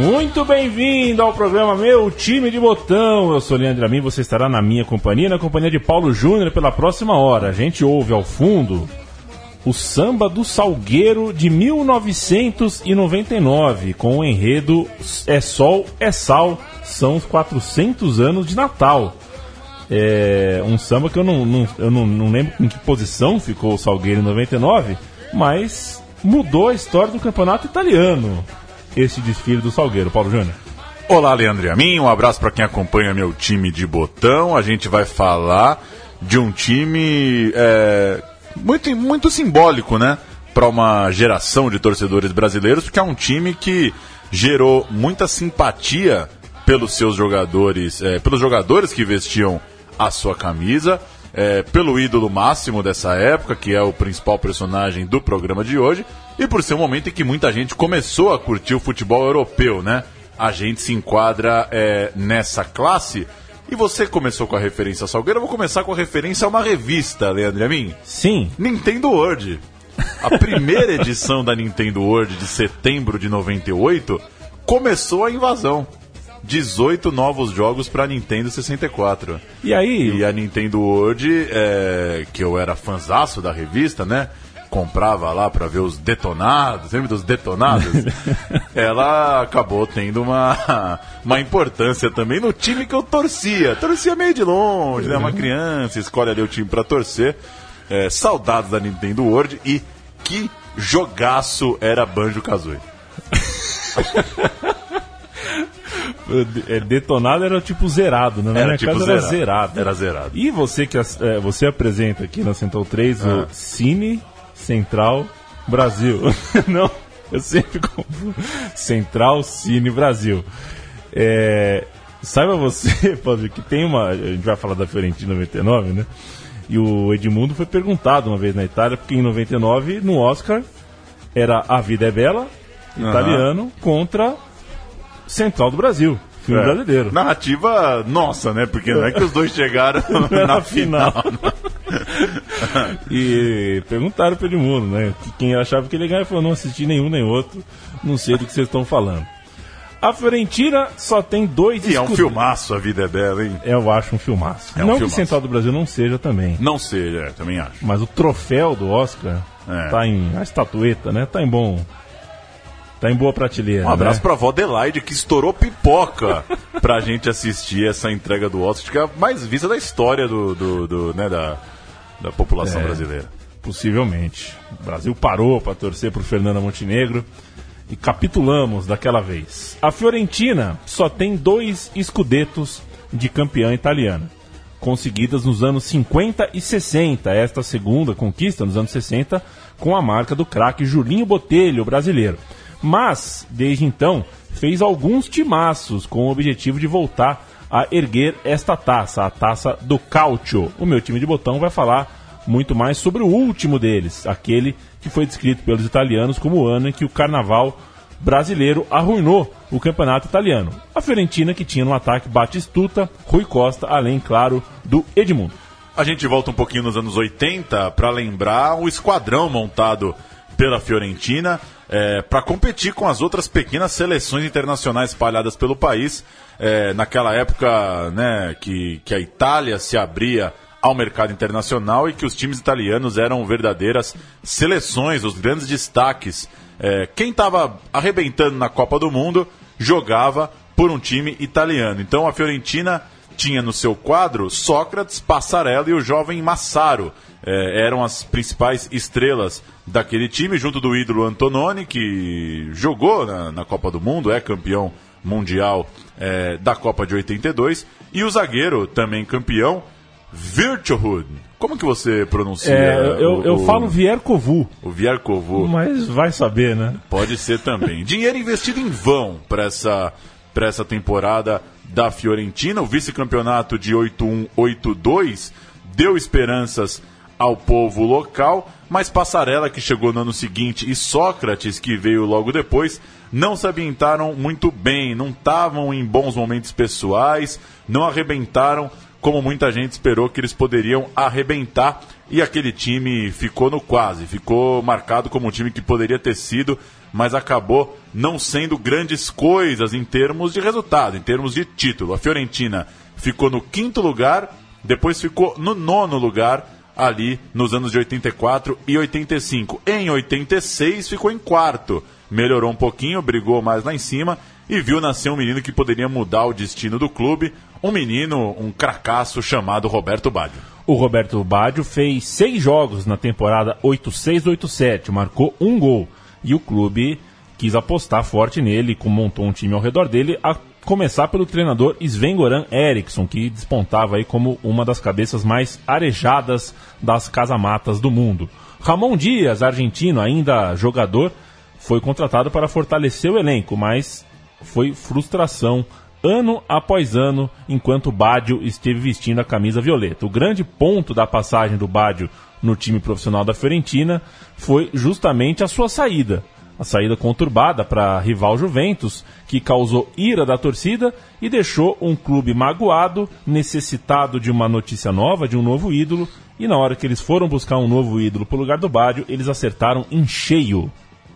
Muito bem-vindo ao programa Meu Time de Botão. Eu sou Leandro Amin, você estará na minha companhia, na companhia de Paulo Júnior pela próxima hora. A gente ouve ao fundo o samba do Salgueiro de 1999, com o enredo É Sol, é Sal, são os 400 anos de Natal. É um samba que eu não, não eu não, não lembro em que posição ficou o Salgueiro em 99, mas mudou a história do campeonato italiano esse desfile do Salgueiro. Paulo Júnior. Olá, Leandro e a mim. Um abraço para quem acompanha meu time de botão. A gente vai falar de um time é, muito, muito simbólico, né? Para uma geração de torcedores brasileiros, porque é um time que gerou muita simpatia pelos seus jogadores, é, pelos jogadores que vestiam a sua camisa, é, pelo ídolo máximo dessa época, que é o principal personagem do programa de hoje, e por ser um momento em que muita gente começou a curtir o futebol europeu, né? A gente se enquadra é, nessa classe. E você começou com a referência Salgueiro, eu vou começar com a referência a uma revista, Leandro a mim. Sim. Nintendo World. A primeira edição da Nintendo World de setembro de 98 começou a invasão. 18 novos jogos para Nintendo 64. E aí? E a Nintendo World, é, que eu era fanzaço da revista, né? comprava lá para ver os detonados, lembra dos detonados? ela acabou tendo uma, uma importância também no time que eu torcia. Torcia meio de longe, né? Uma criança escolhe ali o time para torcer. É, saudades da Nintendo World e que jogaço era Banjo Kazooie. É, detonado era tipo zerado, né? Na era minha tipo casa zerado. era zerado. Era zerado. E você que é, você apresenta aqui na Central 3 ah. o Cine Central Brasil. Não, eu sempre confundo. Central Cine Brasil. É, saiba você, Padre, que tem uma. A gente vai falar da Fiorentina 99, né? E o Edmundo foi perguntado uma vez na Itália, porque em 99, no Oscar, era A Vida é Bela, italiano, uhum. contra Central do Brasil. Filme é. brasileiro. Narrativa nossa, né? Porque não é que os dois chegaram na final. e perguntaram para Edmundo, né? Quem achava que ele ganhava falou: não assisti nenhum nem outro, não sei do que vocês estão falando. A Fiorentina só tem dois E é um filmaço, a vida é bela, hein? Eu acho um filmaço. É um não filmaço. que Central do Brasil não seja também. Não seja, é, também acho. Mas o troféu do Oscar é. tá em. A estatueta, né? Tá em bom. Tá em boa prateleira. Um abraço né? pra vó Adelaide, que estourou pipoca pra gente assistir essa entrega do Oscar, que é a mais vista da história do, do, do né, da, da população É. brasileira. Possivelmente. O Brasil parou para torcer pro Fernando Montenegro e capitulamos daquela vez. A Fiorentina só tem dois escudetos de campeã italiana, conseguidas nos anos 50 e 60. Esta segunda conquista nos anos 60 com a marca do craque Julinho Botelho, brasileiro. Mas, desde então, fez alguns timaços com o objetivo de voltar a erguer esta taça, a taça do Calcio. O meu time de botão vai falar muito mais sobre o último deles, aquele que foi descrito pelos italianos como o ano em que o carnaval brasileiro arruinou o campeonato italiano. A Fiorentina que tinha no ataque Batistuta, Rui Costa, além, claro, do Edmundo. A gente volta um pouquinho nos anos 80 para lembrar o esquadrão montado pela Fiorentina é, para competir com as outras pequenas seleções internacionais espalhadas pelo país. É, naquela época né, que, que a Itália se abria ao mercado internacional e que os times italianos eram verdadeiras seleções, os grandes destaques. É, quem estava arrebentando na Copa do Mundo jogava por um time italiano. Então a Fiorentina tinha no seu quadro Sócrates, Passarella e o jovem Massaro. É, eram as principais estrelas daquele time, junto do ídolo Antononi, que jogou na, na Copa do Mundo, é campeão mundial é, da Copa de 82, e o zagueiro, também campeão, Virtuhud, Como que você pronuncia? É, eu, o, eu falo Viercovu, o Viercovu. mas vai saber, né? Pode ser também. Dinheiro investido em vão para essa, pra essa temporada da Fiorentina. O vice-campeonato de 8-1, 8-2 deu esperanças ao povo local, mas Passarela, que chegou no ano seguinte, e Sócrates, que veio logo depois, não se ambientaram muito bem, não estavam em bons momentos pessoais, não arrebentaram como muita gente esperou que eles poderiam arrebentar. E aquele time ficou no quase, ficou marcado como um time que poderia ter sido, mas acabou não sendo grandes coisas em termos de resultado, em termos de título. A Fiorentina ficou no quinto lugar, depois ficou no nono lugar ali nos anos de 84 e 85. Em 86 ficou em quarto, melhorou um pouquinho, brigou mais lá em cima e viu nascer um menino que poderia mudar o destino do clube, um menino, um cracaço chamado Roberto Baggio. O Roberto Baggio fez seis jogos na temporada 86-87, marcou um gol. E o clube quis apostar forte nele, montou um time ao redor dele, começar pelo treinador Sven-Goran Eriksson, que despontava aí como uma das cabeças mais arejadas das casamatas do mundo. Ramon Dias, argentino, ainda jogador, foi contratado para fortalecer o elenco, mas foi frustração ano após ano enquanto Badio esteve vestindo a camisa violeta. O grande ponto da passagem do Badio no time profissional da Fiorentina foi justamente a sua saída. A saída conturbada para rival Juventus, que causou ira da torcida e deixou um clube magoado, necessitado de uma notícia nova, de um novo ídolo. E na hora que eles foram buscar um novo ídolo para o lugar do Badio, eles acertaram em cheio.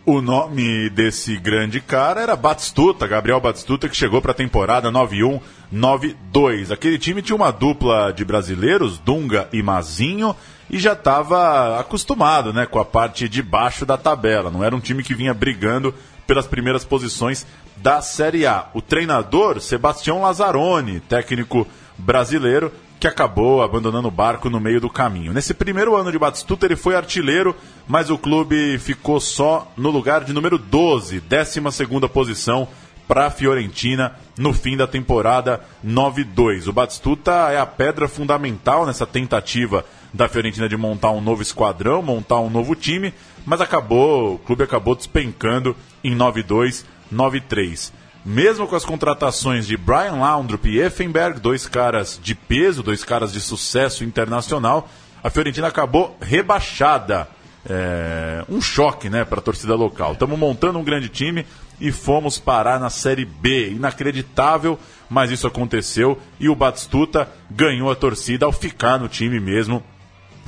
O nome desse grande cara era Batistuta, Gabriel Batistuta, que chegou para a temporada 91-92. Aquele time tinha uma dupla de brasileiros, Dunga e Mazinho, e já estava acostumado né, com a parte de baixo da tabela. Não era um time que vinha brigando pelas primeiras posições da Série A. O treinador, Sebastião Lazzaroni, técnico brasileiro, que acabou abandonando o barco no meio do caminho. Nesse primeiro ano de Batistuta, ele foi artilheiro, mas o clube ficou só no lugar de número 12, 12 posição para a Fiorentina no fim da temporada 9-2. O Batistuta é a pedra fundamental nessa tentativa da Fiorentina de montar um novo esquadrão, montar um novo time, mas acabou, o clube acabou despencando em 9-2, 9-3. Mesmo com as contratações de Brian Laundrup e Effenberg, dois caras de peso, dois caras de sucesso internacional, a Fiorentina acabou rebaixada. É, um choque né, para a torcida local. Estamos montando um grande time e fomos parar na Série B. Inacreditável, mas isso aconteceu e o Batistuta ganhou a torcida ao ficar no time mesmo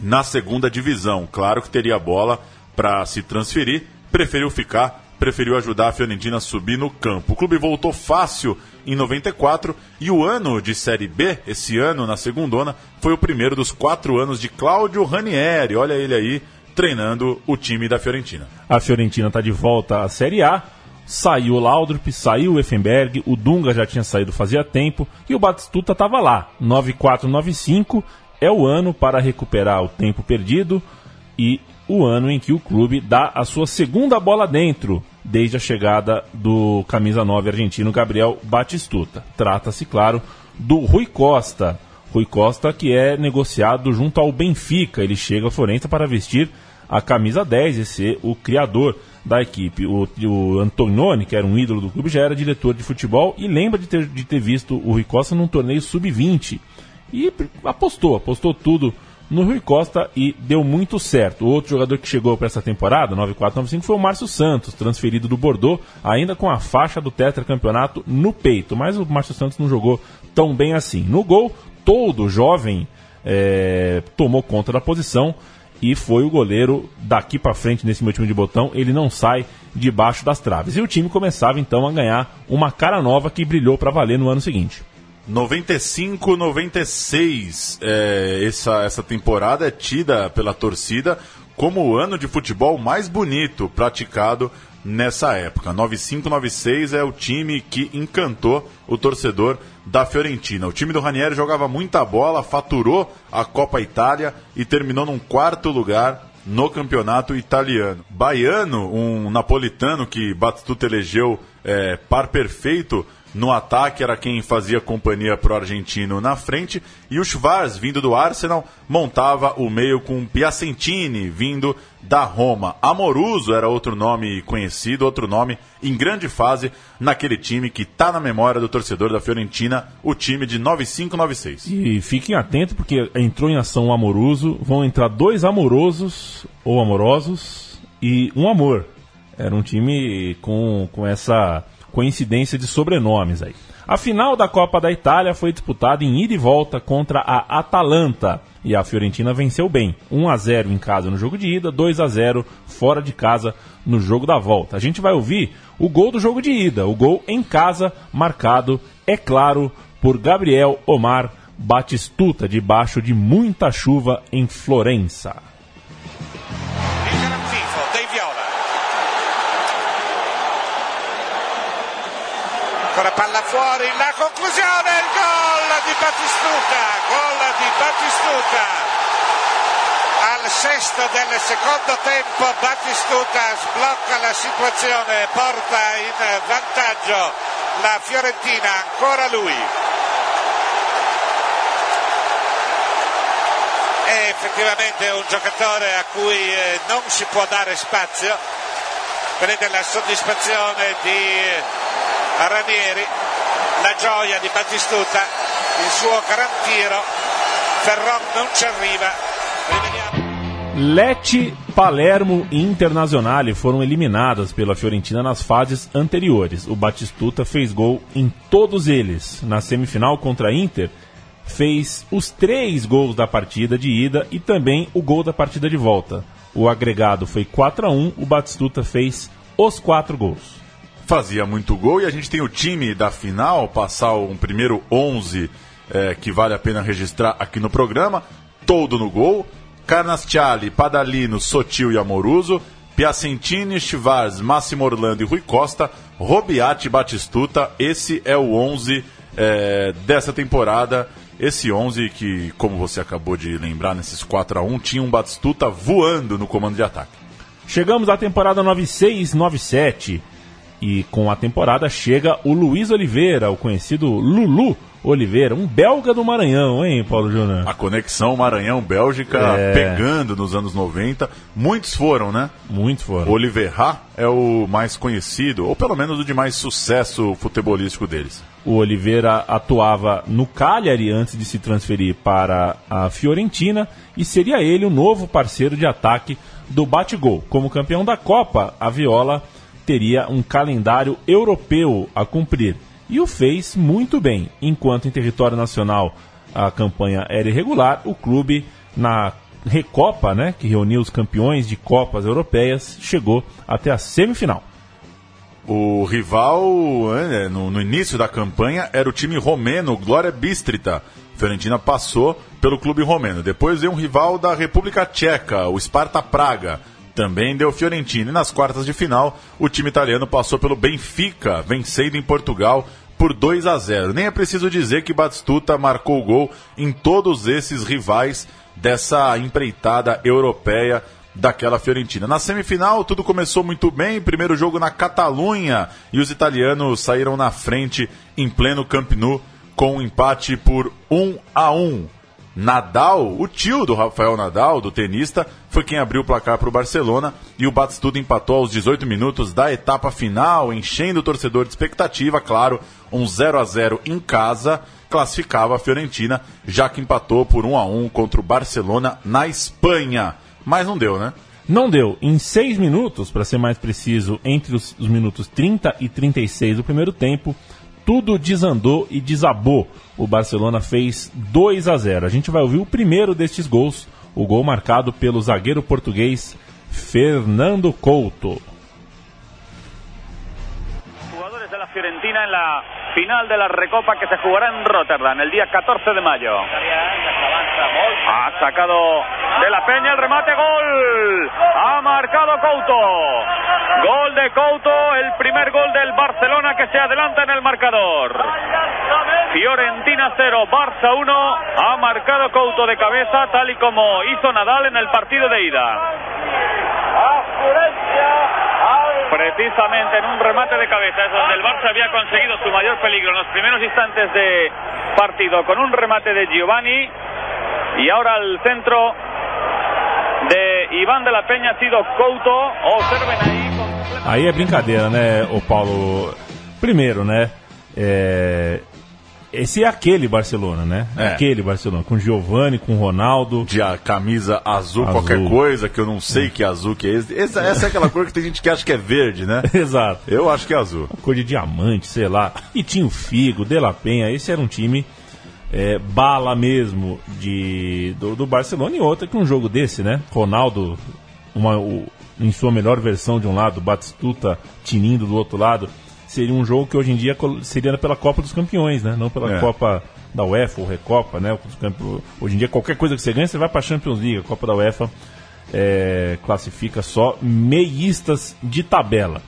na segunda divisão. Claro que teria bola para se transferir, preferiu ficar, preferiu ajudar a Fiorentina a subir no campo. O clube voltou fácil em 94 e o ano de Série B, esse ano na segundona, foi o primeiro dos quatro anos de Cláudio Ranieri. Olha ele aí treinando o time da Fiorentina. A Fiorentina está de volta à Série A. Saiu o Laudrup, saiu o Effenberg, o Dunga já tinha saído fazia tempo e o Batistuta estava lá. 94-95 é o ano para recuperar o tempo perdido e o ano em que o clube dá a sua segunda bola dentro desde a chegada do camisa 9 argentino Gabriel Batistuta. Trata-se, claro, do Rui Costa. Rui Costa que é negociado junto ao Benfica. Ele chega a Florença para vestir a camisa 10 e ser o criador da equipe. O, o Antonioni, que era um ídolo do clube, já era diretor de futebol e lembra de ter, de ter visto o Rui Costa num torneio sub-20. E apostou, apostou tudo no Rui Costa e deu muito certo. O outro jogador que chegou para essa temporada, 94-95, foi o Márcio Santos, transferido do Bordeaux, ainda com a faixa do tetracampeonato no peito. Mas o Márcio Santos não jogou tão bem assim. No gol, todo jovem é, tomou conta da posição e foi o goleiro daqui para frente nesse meu time de botão. Ele não sai debaixo das traves. E o time começava então a ganhar uma cara nova que brilhou para valer no ano seguinte. 95, 96. É, essa, essa temporada é tida pela torcida como o ano de futebol mais bonito praticado nessa época. 95, 96 é o time que encantou o torcedor da Fiorentina. O time do Ranieri jogava muita bola, faturou a Copa Itália e terminou num quarto lugar no campeonato italiano. Baiano, um napolitano que Batistuta elegeu é, par perfeito no ataque, era quem fazia companhia para o argentino na frente, e o Schwarz, vindo do Arsenal, montava o meio com Piacentini, vindo da Roma. Amoruso era outro nome conhecido, outro nome em grande fase naquele time que está na memória do torcedor da Fiorentina, o time de 9596. E fiquem atentos porque entrou em ação o Amoruso, vão entrar dois amorosos ou amorosos e um amor. Era um time com, com essa coincidência de sobrenomes aí. A final da Copa da Itália foi disputada em ida e volta contra a Atalanta. E a Fiorentina venceu bem. 1 a 0 em casa no jogo de ida, 2 a 0 fora de casa no jogo da volta. A gente vai ouvir o gol do jogo de ida, o gol em casa, marcado, é claro, por Gabriel Omar Batistuta, debaixo de muita chuva em Florença. Palla fuori, la conclusione, il gol di Battistuta, gol di Battistuta. Al sesto del secondo tempo Battistuta sblocca la situazione, porta in vantaggio la Fiorentina, ancora lui. È effettivamente un giocatore a cui eh, non si può dare spazio, vede la soddisfazione di a Ranieri, la gioia di Battistuta, il suo gran tiro, Ferron non ci arriva. Lecce, Palermo e Internazionale foram eliminadas pela Fiorentina nas fases anteriores. O Batistuta fez gol em todos eles. Na semifinal contra a Inter, fez os três gols da partida de ida e também o gol da partida de volta. O agregado foi 4 a 1 o Batistuta fez os quatro gols fazia muito gol. E a gente tem o time da final, passar um primeiro 11 é, que vale a pena registrar aqui no programa. Todo no gol. Carnasciali, Padalino, Sotil e Amoruso. Piacentini, Chivars, Máximo Orlando e Rui Costa. Robiati Batistuta. Esse é o 11 é, dessa temporada. Esse 11 que, como você acabou de lembrar, nesses 4 a 1 tinha um Batistuta voando no comando de ataque. Chegamos à temporada 96-97. E com a temporada chega o Luiz Oliveira, o conhecido Lulu Oliveira, um belga do Maranhão, hein, Paulo Júnior? A conexão Maranhão-Bélgica é... pegando nos anos 90. Muitos foram, né? Muitos foram. Oliveira é o mais conhecido, ou pelo menos o de mais sucesso futebolístico deles. O Oliveira atuava no Cagliari antes de se transferir para a Fiorentina e seria ele o novo parceiro de ataque do Bate-Gol. Como campeão da Copa, a Viola teria um calendário europeu a cumprir. E o fez muito bem. Enquanto em território nacional a campanha era irregular, o clube na Recopa, né, que reuniu os campeões de Copas Europeias, chegou até a semifinal. O rival, né, no, início da campanha, era o time romeno Glória Bistrita. Fiorentina passou pelo clube romeno. Depois veio um rival da República Tcheca, o Sparta Praga também deu Fiorentina. E nas quartas de final, o time italiano passou pelo Benfica, vencendo em Portugal por 2 a 0. Nem é preciso dizer que Batistuta marcou gol em todos esses rivais dessa empreitada europeia daquela Fiorentina. Na semifinal, tudo começou muito bem. Primeiro jogo na Catalunha e os italianos saíram na frente em pleno Camp Nou com um empate por 1 a 1. Nadal, o tio do Rafael Nadal, do tenista, foi quem abriu o placar para o Barcelona e o Batistuta empatou aos 18 minutos da etapa final, enchendo o torcedor de expectativa, claro, um 0 a 0 em casa, classificava a Fiorentina, já que empatou por 1 a 1 contra o Barcelona na Espanha. Mas não deu, né? Não deu. Em seis minutos, para ser mais preciso, entre os, os minutos 30 e 36 do primeiro tempo, tudo desandou e desabou. O Barcelona fez 2 a 0. A gente vai ouvir o primeiro destes gols, o gol marcado pelo zagueiro português Fernando Couto. Fiorentina em la final de la Recopa que se jugará en Rotterdam el día 14 de mayo. Ha sacado de la Peña el remate, gol. Ha marcado Couto. Gol de Couto, el primer gol del Barcelona que se adelanta en el marcador. Fiorentina 0, Barça 1. Ha marcado Couto de cabeza, tal y como hizo Nadal en el partido de ida. Precisamente en un remate de cabeza, es donde el Barça había conseguido su mayor peligro en los primeros instantes de partido, con un remate de Giovanni y ahora al centro de Iván de la Peña ha sido Couto, observen ahí. Con... Brincadeira, o Paulo? Primeiro, né? É... Esse é aquele Barcelona, né? É. Aquele Barcelona, com Giovanni, com Ronaldo. De a camisa azul, Azul. qualquer coisa, que eu não sei que azul que é esse. Essa, essa é aquela cor que tem gente que acha que é verde, né? Exato. Eu acho que é azul. cor de diamante, sei lá. E tinha o Figo, De La Penha, esse era um time é, bala mesmo de, do, do Barcelona e outra que um jogo desse, né? Ronaldo, uma, o- em sua melhor versão de um lado, Batistuta tinindo do outro lado, seria um jogo que hoje em dia seria pela Copa dos Campeões, né? Não pela É. Copa da UEFA ou Recopa, né? Hoje em dia qualquer coisa que você ganha, você vai para Champions League, a Copa da UEFA é, classifica só meístas de tabela.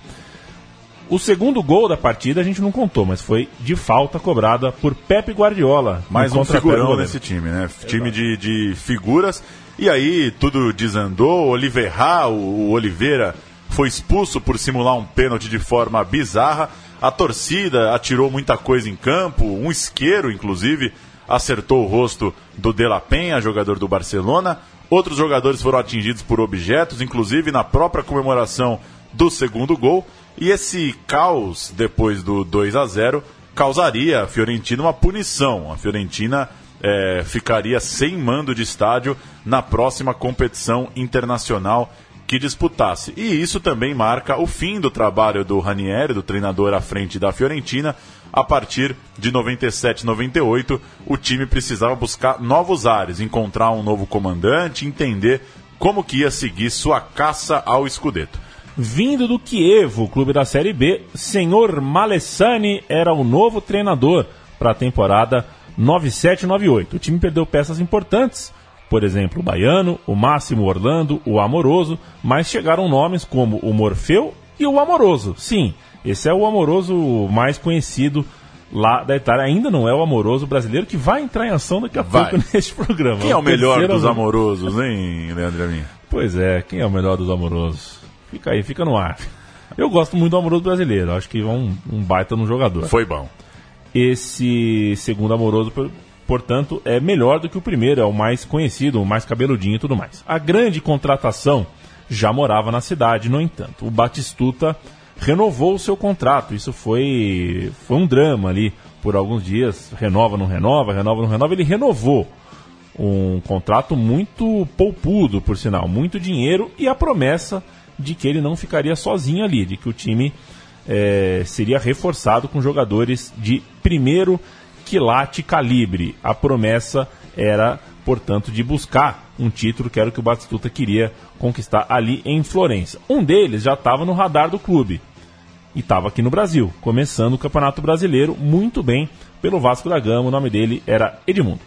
O segundo gol da partida a gente não contou, mas foi de falta cobrada por Pepe Guardiola. Mais um figurão nesse time, né? Time de, de figuras. E aí tudo desandou. Oliveira, o Oliveira, foi expulso por simular um pênalti de forma bizarra. A torcida atirou muita coisa em campo. Um isqueiro, inclusive, acertou o rosto do De La Penha, jogador do Barcelona. Outros jogadores foram atingidos por objetos, inclusive na própria comemoração do segundo gol. E esse caos, depois do 2 a 0 causaria a Fiorentina uma punição. A Fiorentina eh, ficaria sem mando de estádio na próxima competição internacional que disputasse. E isso também marca o fim do trabalho do Ranieri, do treinador à frente da Fiorentina. A partir de 97, 98, o time precisava buscar novos ares, encontrar um novo comandante, entender como que ia seguir sua caça ao escudeto. Vindo do Kievo, clube da Série B, senhor Malessani era o novo treinador para a temporada 97-98. O time perdeu peças importantes, por exemplo, o Baiano, o Máximo Orlando, o Amoroso, mas chegaram nomes como o Morfeu e o Amoroso. Sim, esse é o Amoroso mais conhecido lá da Itália. Ainda não é o Amoroso brasileiro que vai entrar em ação daqui a Vai. pouco neste programa. Quem é o melhor dos amorosos, hein, Leandro Amin? Pois é, quem é o melhor dos amorosos? Fica aí, fica no ar. Eu gosto muito do amoroso brasileiro, acho que é um, um baita no jogador. Foi bom. Esse segundo amoroso, portanto, é melhor do que o primeiro, é o mais conhecido, o mais cabeludinho e tudo mais. A grande contratação já morava na cidade, no entanto. O Batistuta renovou o seu contrato, isso foi, foi um drama ali por alguns dias. Renova, não renova, renova, não renova. Ele renovou um contrato muito poupudo, por sinal, muito dinheiro e a promessa de que ele não ficaria sozinho ali, de que o time eh, seria reforçado com jogadores de primeiro quilate calibre. A promessa era, portanto, de buscar um título que era o que o Batistuta queria conquistar ali em Florença. Um deles já estava no radar do clube e estava aqui no Brasil, começando o Campeonato Brasileiro muito bem pelo Vasco da Gama. O nome dele era Edmundo.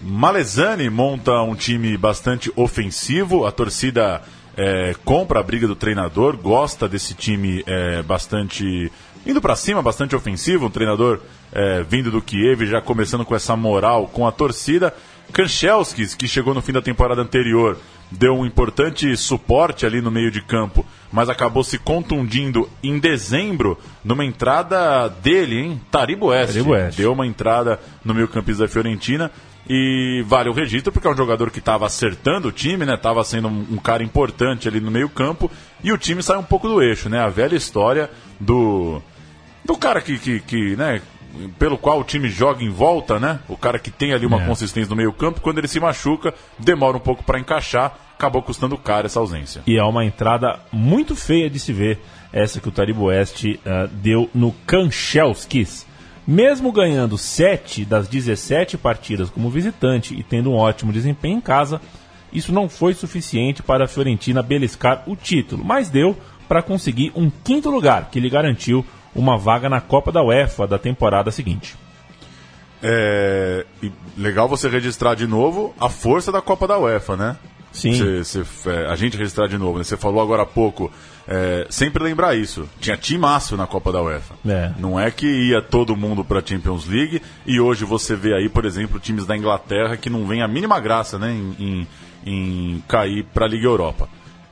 Malesani monta um time bastante ofensivo, a torcida é, compra a briga do treinador, gosta desse time é, bastante indo pra cima, bastante ofensivo, um treinador é, vindo do Kiev, já começando com essa moral com a torcida. Kanchelskis, que chegou no fim da temporada anterior, deu um importante suporte ali no meio de campo, mas acabou se contundindo em dezembro numa entrada dele, hein? Taribo Oeste. Deu uma entrada no meio campista da Fiorentina e vale o registro porque é um jogador que estava acertando o time, né? Tava sendo um, um cara importante ali no meio campo e o time sai um pouco do eixo, né? A velha história do do cara que, que, que, né, pelo qual o time joga em volta, né? O cara que tem ali uma É. consistência no meio campo, quando ele se machuca, demora um pouco para encaixar, acabou custando caro essa ausência. E é uma entrada muito feia de se ver, essa que o Taribo Oeste ah, deu no Kanchelskis. Mesmo ganhando 7 das 17 partidas como visitante e tendo um ótimo desempenho em casa, isso não foi suficiente para a Fiorentina beliscar o título, mas deu para conseguir um quinto lugar, que lhe garantiu uma vaga na Copa da UEFA da temporada seguinte. É, legal você registrar de novo a força da Copa da UEFA, né? Sim. É, a gente registrar de novo, né? Você falou agora há pouco. é, sempre lembrar isso. Tinha timaço na Copa da UEFA. É. Não é que ia todo mundo para a Champions League e hoje você vê aí, por exemplo, times da Inglaterra que não vem a mínima graça né, em, em- em cair para a Liga Europa.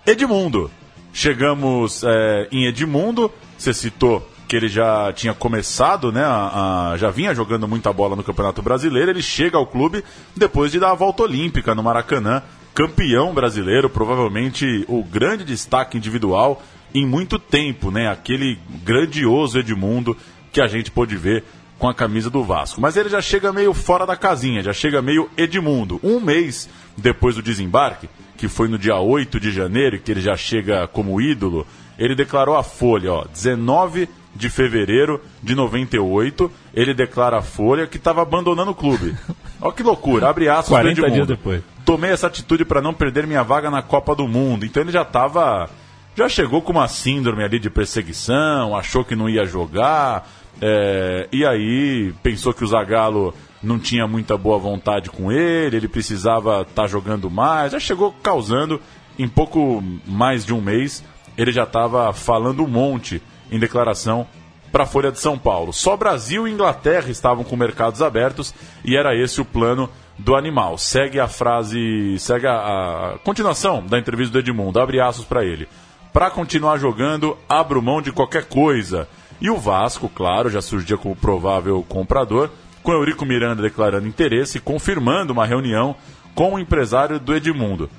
Edmundo. Chegamos é, em Edmundo, você citou que ele já tinha começado, né? A, a, já vinha jogando muita bola no Campeonato Brasileiro. Ele chega ao clube depois de dar a volta olímpica no Maracanã, campeão brasileiro, provavelmente o grande destaque individual em muito tempo, né? Aquele grandioso Edmundo que a gente pôde ver com a camisa do Vasco. Mas ele já chega meio fora da casinha, já chega meio Edmundo. Um mês depois do desembarque, que foi no dia 8 de janeiro, que ele já chega como ídolo, ele declarou a Folha, ó, 19 de fevereiro de 98, ele declara a Folha que estava abandonando o clube. Olha que loucura, abre aspas 40 dias depois. Tomei essa atitude para não perder minha vaga na Copa do Mundo. Então ele já estava já chegou com uma síndrome ali de perseguição, achou que não ia jogar, é, e aí pensou que o Zagallo não tinha muita boa vontade com ele, ele precisava estar tá jogando mais, já chegou causando, em pouco mais de um mês, ele já estava falando um monte em declaração para a Folha de São Paulo. Só Brasil e Inglaterra estavam com mercados abertos e era esse o plano do animal. Segue a frase, segue a, a continuação da entrevista do Edmundo, abre aspas para ele. Para continuar jogando, abro mão de qualquer coisa. E o Vasco, claro, já surgia como provável comprador, com Eurico Miranda declarando interesse e confirmando uma reunião com o empresário do Edmundo.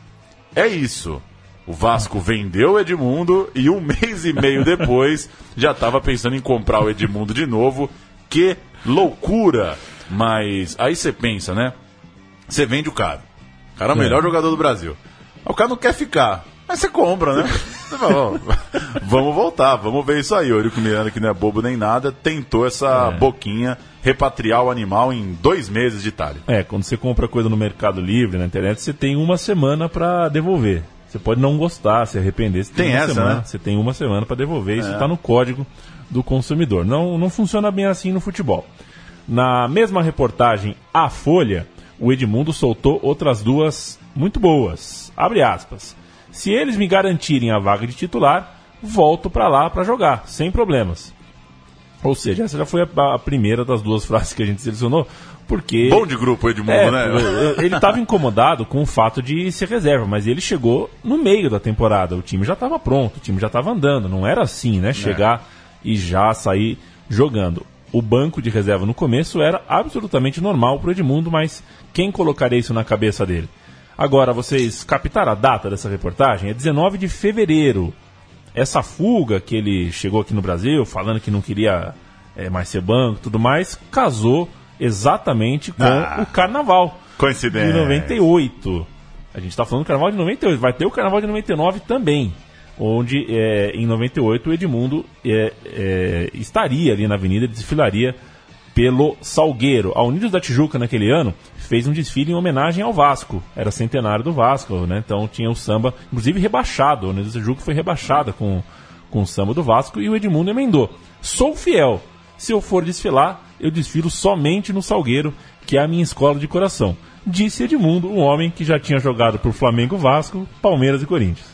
É isso. O Vasco vendeu o Edmundo e um mês e meio depois já estava pensando em comprar o Edmundo de novo. Que loucura! Mas aí você pensa, né? Você vende o cara. O cara é o melhor é. jogador do Brasil. O cara não quer ficar. Mas você compra, né? vamos voltar, vamos ver isso aí. O Eurico Miranda, que não é bobo nem nada, tentou essa é. boquinha repatriar o animal em dois meses de Itália. É, quando você compra coisa no Mercado Livre, na internet, você tem uma semana para devolver. Você pode não gostar, se arrepender. Você tem, tem essa, semana, né? Você tem uma semana para devolver. É. Isso está no código do consumidor. Não, não funciona bem assim no futebol. Na mesma reportagem, A Folha, o Edmundo soltou outras duas muito boas. Abre aspas. Se eles me garantirem a vaga de titular, volto para lá para jogar, sem problemas. Ou seja, essa já foi a, a, primeira das duas frases que a gente selecionou, porque... Bom de grupo, Edmundo, é, né? Ele estava incomodado com o fato de ser reserva, mas ele chegou no meio da temporada, o time já estava pronto, o time já estava andando, não era assim, né? Chegar é. e já sair jogando. O banco de reserva no começo era absolutamente normal para o Edmundo, mas quem colocaria isso na cabeça dele? Agora, vocês captaram a data dessa reportagem? É 19 de fevereiro. Essa fuga que ele chegou aqui no Brasil, falando que não queria é, mais ser banco tudo mais, casou exatamente com ah, o carnaval. Coincidência. De 98. A gente está falando do carnaval de 98. Vai ter o carnaval de 99 também. Onde é, em 98 o Edmundo é, é, estaria ali na avenida, desfilaria pelo Salgueiro. A Unidos da Tijuca, naquele ano, fez um desfile em homenagem ao Vasco. Era centenário do Vasco, né? Então tinha o samba, inclusive rebaixado. A Unidos da Tijuca foi rebaixada com, com o samba do Vasco e o Edmundo emendou. Sou fiel. Se eu for desfilar, eu desfilo somente no Salgueiro, que é a minha escola de coração. Disse Edmundo, um homem que já tinha jogado por Flamengo, Vasco, Palmeiras e Corinthians.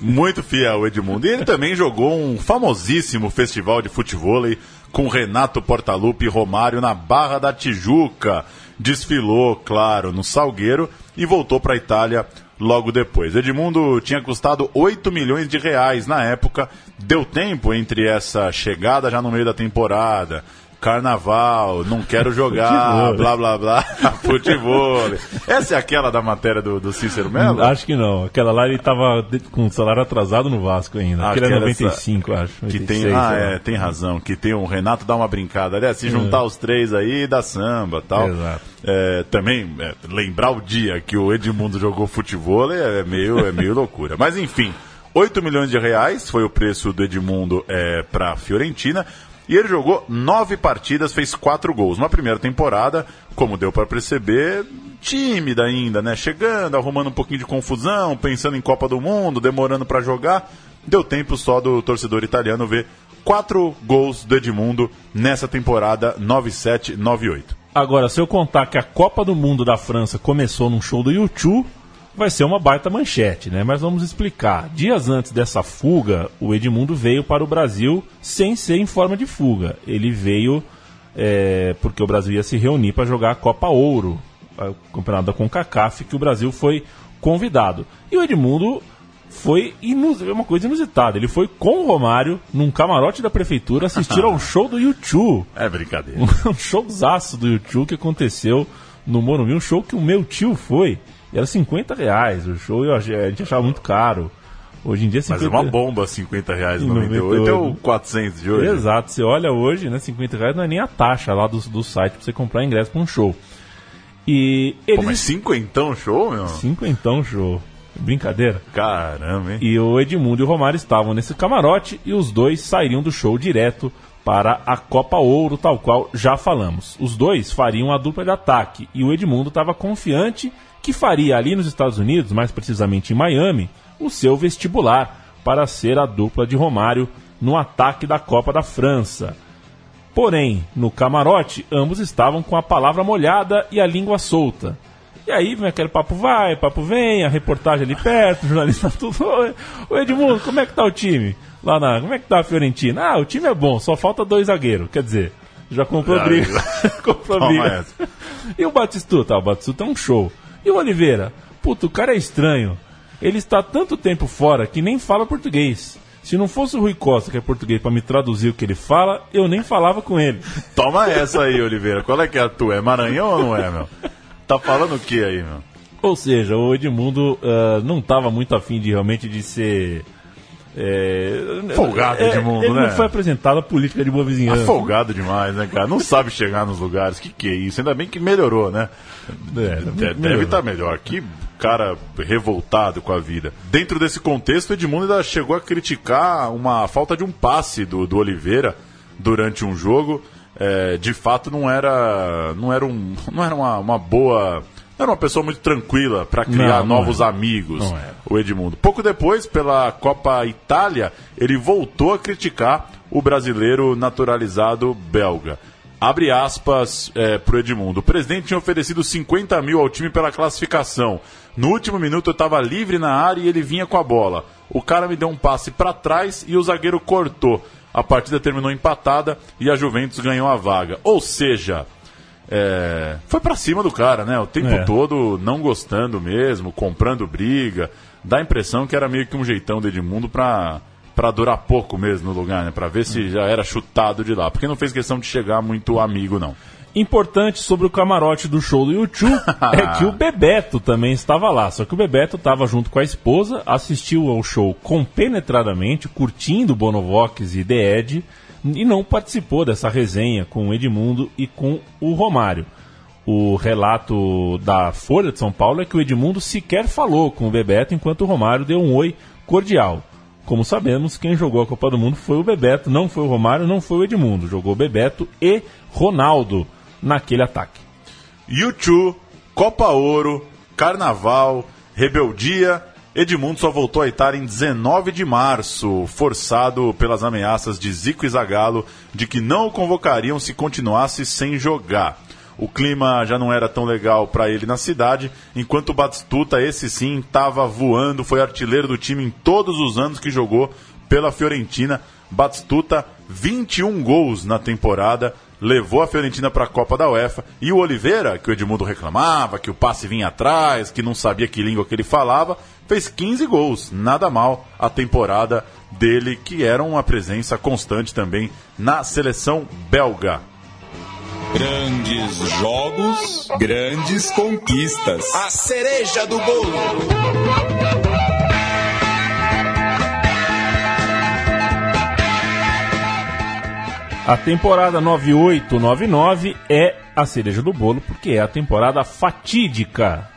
Muito fiel, Edmundo. E ele também jogou um famosíssimo festival de futebol com Renato Portaluppi e Romário na Barra da Tijuca. Desfilou, claro, no Salgueiro e voltou para a Itália logo depois. Edmundo tinha custado 8 milhões de reais na época. Deu tempo entre essa chegada já no meio da temporada carnaval, não quero jogar, blá blá blá, futebol. Essa é aquela da matéria do, do Cícero Melo? Acho que não. Aquela lá ele tava com o salário atrasado no Vasco ainda. Acho Aquele é 95, essa... acho. 86, que tem, ah, é, tem razão. Que tem o Renato dá uma brincada. Aliás, se juntar é. os três aí, dá samba tal. Exato. É, também é, lembrar o dia que o Edmundo jogou futebol é meio, é meio loucura. Mas enfim. 8 milhões de reais foi o preço do Edmundo é, para Fiorentina. E ele jogou nove partidas, fez quatro gols. Uma primeira temporada, como deu para perceber, tímida ainda, né? Chegando, arrumando um pouquinho de confusão, pensando em Copa do Mundo, demorando para jogar. Deu tempo só do torcedor italiano ver quatro gols do Edmundo nessa temporada 97-98. Agora, se eu contar que a Copa do Mundo da França começou num show do YouTube, vai ser uma baita manchete, né? Mas vamos explicar. Dias antes dessa fuga, o Edmundo veio para o Brasil sem ser em forma de fuga. Ele veio é, porque o Brasil ia se reunir para jogar a Copa Ouro, o campeonato da CONCACAF, que o Brasil foi convidado. E o Edmundo foi inus... uma coisa inusitada. Ele foi com o Romário num camarote da prefeitura assistir ao show do YouTube. É brincadeira. Um showzaço do YouTube que aconteceu no Morumbi, um show que o meu tio foi. Era 50 reais. O show eu, a gente achava muito caro. Hoje em dia, Mas 50 é uma bomba 50 reais Em no 98 é o 98. 400 de hoje. Exato, você olha hoje, né? 50 reais não é nem a taxa lá do, do site pra você comprar ingresso pra um show. E Pô, eles. mas cinquentão show, meu? Cinquentão show. Brincadeira. Caramba, hein? E o Edmundo e o Romário estavam nesse camarote e os dois sairiam do show direto para a Copa Ouro, tal qual já falamos. Os dois fariam a dupla de ataque e o Edmundo estava confiante que faria ali nos Estados Unidos, mais precisamente em Miami, o seu vestibular para ser a dupla de Romário no ataque da Copa da França. Porém, no camarote, ambos estavam com a palavra molhada e a língua solta. E aí vem aquele papo vai, papo vem, a reportagem ali perto, o jornalista tudo. "Oi, Ô Edmundo, como é que tá o time? Lá na. Como é que tá a Fiorentina? Ah, o time é bom, só falta dois zagueiros. Quer dizer, já comprou briga. comprou briga. E o Batistuta? Ah, o Batistuta é um show. E o Oliveira? Puta, o cara é estranho. Ele está tanto tempo fora que nem fala português. Se não fosse o Rui Costa, que é português, para me traduzir o que ele fala, eu nem falava com ele. Toma essa aí, Oliveira. Qual é que é a tua? É Maranhão ou não é, meu? Tá falando o que aí, meu? Ou seja, o Edmundo ah, não estava muito afim de realmente de ser. É, Folgado, é, Edmundo, ele né? não foi apresentado a política de boa vizinhança. Afogado demais, né, cara? Não sabe chegar nos lugares. Que que é isso? Ainda bem que melhorou, né? É, De- melhorou. Deve estar melhor. Que cara revoltado com a vida. Dentro desse contexto, o Edmundo ainda chegou a criticar uma falta de um passe do, do Oliveira durante um jogo. É, de fato, não era, não era, um, não era uma, uma boa. Era uma pessoa muito tranquila para criar Não, novos amigos, Não era. o Edmundo. Pouco depois, pela Copa Itália, ele voltou a criticar o brasileiro naturalizado belga. Abre aspas é, pro Edmundo. O presidente tinha oferecido 50 mil ao time pela classificação. No último minuto eu estava livre na área e ele vinha com a bola. O cara me deu um passe para trás e o zagueiro cortou. A partida terminou empatada e a Juventus ganhou a vaga. Ou seja, é, foi pra cima do cara, né? O tempo É. todo não gostando mesmo, comprando briga. Dá a impressão que era meio que um jeitão do Edmundo pra, pra durar pouco mesmo no lugar, né? Pra ver se já era chutado de lá. Porque não fez questão de chegar muito amigo, não. Importante sobre o camarote do show do YouTube é que o Bebeto também estava lá. Só que o Bebeto estava junto com a esposa, assistiu ao show compenetradamente, curtindo Bonovox e The Ed, e não participou dessa resenha com o Edmundo e com o Romário. O relato da Folha de São Paulo é que o Edmundo sequer falou com o Bebeto, enquanto o Romário deu um oi cordial. Como sabemos, quem jogou a Copa do Mundo foi o Bebeto, não foi o Romário, não foi o Edmundo. Jogou Bebeto e Ronaldo naquele ataque. YouTube, Copa Ouro, Carnaval, Rebeldia. Edmundo só voltou à Itália em 19 de março, forçado pelas ameaças de Zico e Zagallo de que não o convocariam se continuasse sem jogar. O clima já não era tão legal para ele na cidade, enquanto o Batistuta, esse sim, estava voando, foi artilheiro do time em todos os anos que jogou pela Fiorentina. Batistuta, 21 gols na temporada, levou a Fiorentina para a Copa da UEFA. E o Oliveira, que o Edmundo reclamava, que o passe vinha atrás, que não sabia que língua que ele falava, fez 15 gols. Nada mal a temporada dele, que era uma presença constante também na seleção belga. Grandes jogos, grandes conquistas. A cereja do bolo. A temporada 9899 é a cereja do bolo, porque é a temporada fatídica.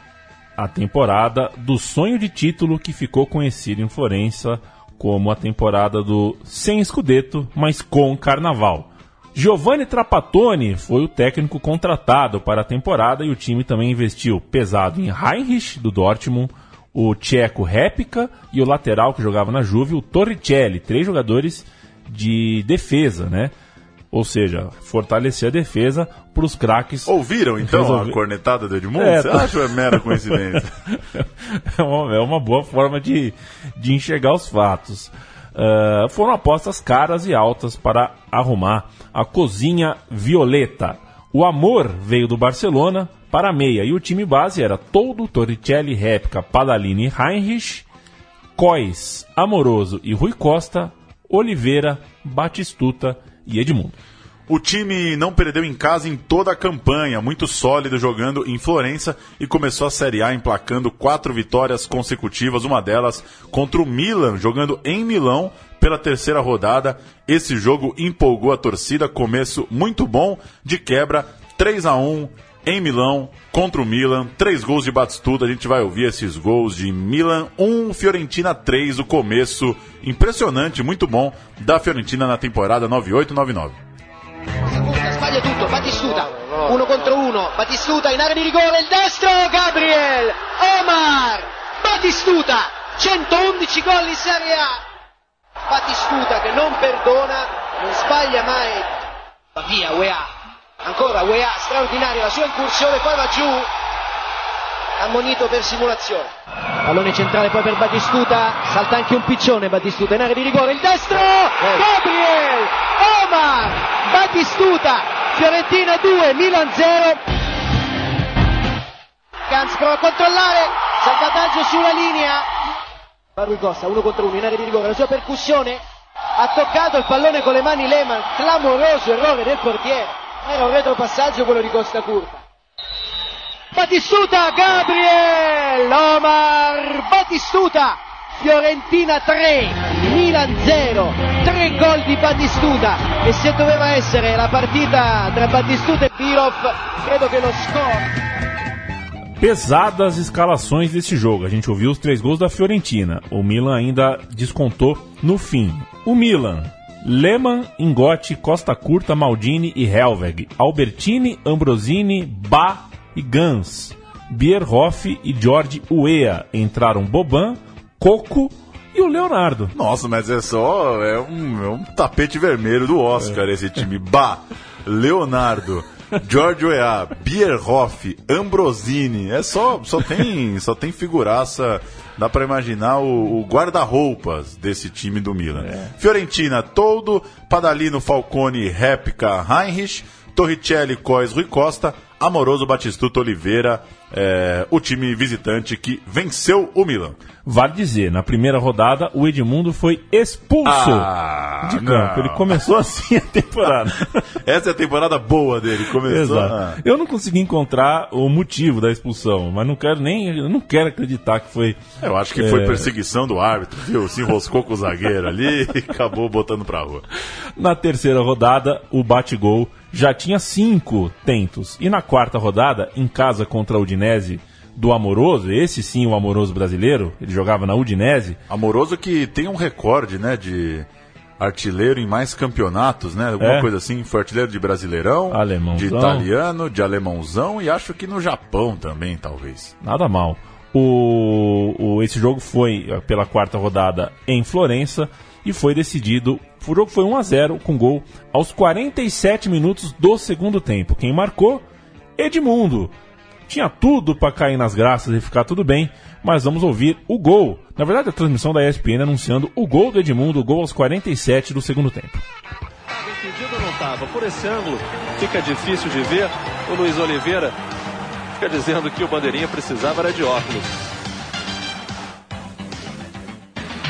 A temporada do sonho de título que ficou conhecido em Florença como a temporada do sem escudeto, mas com carnaval. Giovanni Trapattoni foi o técnico contratado para a temporada e o time também investiu pesado em Heinrich, do Dortmund, o tcheco Repica e o lateral que jogava na Juve, o Torricelli, três jogadores de defesa, né? Ou seja, fortalecer a defesa para os craques. Ouviram então Resolve- a cornetada do Edmundo? É, Você tá. acha é mera coincidência? é, uma, é uma boa forma de, de enxergar os fatos. Ah, foram apostas caras e altas para arrumar a cozinha violeta. O amor veio do Barcelona para a meia e o time base era todo Torricelli, Réplica, Padalini e Heinrich Cois, Amoroso e Rui Costa, Oliveira, Batistuta e Edmundo. O time não perdeu em casa em toda a campanha, muito sólido jogando em Florença e começou a Série A emplacando quatro vitórias consecutivas, uma delas contra o Milan, jogando em Milão pela terceira rodada. Esse jogo empolgou a torcida, começo muito bom, de quebra 3 a 1 em Milão contra o Milan, três gols de Batistuta, a gente vai ouvir esses gols de Milan 1, Fiorentina 3, o começo impressionante, muito bom da Fiorentina na temporada 98-99. Sbaglia tutto, uno contro uno, Battistuta in area di rigore, il destro, Gabriel, Omar, Battistuta, 111 gol in Serie A. Battistuta che non perdona, non sbaglia mai, via UEA, ancora UEA, straordinaria la sua incursione, poi va giù, ammonito per simulazione. Pallone centrale poi per Battistuta, salta anche un piccione Battistuta in area di rigore, il destro, Gabriel, Omar, Battistuta, Fiorentina 2, Milan 0. Gans prova a controllare, salvataggio sulla linea. Costa, uno contro uno in area di rigore, la sua percussione ha toccato il pallone con le mani Lehmann, clamoroso errore del portiere. Era un retropassaggio quello di Costa Curta. Battistuta, Gabriel, Omar, Battistuta, Fiorentina 3, Milan 0, 3 gol di Battistuta e se doveva essere la partita tra Battistuta e Birov, credo che lo score Pesadas escalações desse jogo. A gente ouviu os três gols da Fiorentina. O Milan ainda descontou no fim. O Milan, Lehmann, Ingotti, Costa Curta, Maldini e Helveg. Albertini, Ambrosini, Bá e Gans. Bierhoff e George Uea. Entraram Boban, Coco e o Leonardo. Nossa, mas é só. É um, é um tapete vermelho do Oscar esse time. Bah, Leonardo, George Weah, Bierhoff, Ambrosini. É só, só tem, só tem figuraça. Dá pra imaginar o, o guarda-roupas desse time do Milan. Fiorentina, Toldo, Padalino, Falcone, Réplica, Heinrich, Torricelli, Cois, Rui Costa, Amoroso, Batistuta, Oliveira, é, o time visitante que venceu o Milan. Vale dizer, na primeira rodada, o Edmundo foi expulso Ah, de campo. não. Ele começou assim a temporada. Essa é a temporada boa dele. Começou. Ah. Eu não consegui encontrar o motivo da expulsão, mas não quero nem. Eu não quero acreditar que foi. Eu acho que foi É. perseguição do árbitro, viu? Se enroscou com o zagueiro ali e acabou botando pra rua. Na terceira rodada, o bate-gol já tinha cinco tentos. E na quarta rodada, em casa contra a Udinese do Amoroso, esse sim o Amoroso brasileiro, ele jogava na Udinese. Amoroso que tem um recorde, né, de artilheiro em mais campeonatos, né? Alguma É. coisa assim. Foi artilheiro de Brasileirão, Alemãozão. de italiano, de alemãozão e acho que no Japão também, talvez. Nada mal. O, o- esse jogo foi eh, pela quarta rodada em Florença e foi decidido. O jogo foi 1 a 0 com gol aos 47 minutos do segundo tempo. Quem marcou? Edmundo. Tinha tudo para cair nas graças e ficar tudo bem, mas vamos ouvir o gol. Na verdade, a transmissão da ESPN anunciando o gol do Edmundo, o gol aos 47 do segundo tempo. impedido ou não estava? Por esse ângulo fica difícil de ver. O Luiz Oliveira fica dizendo que o Bandeirinha precisava era de óculos.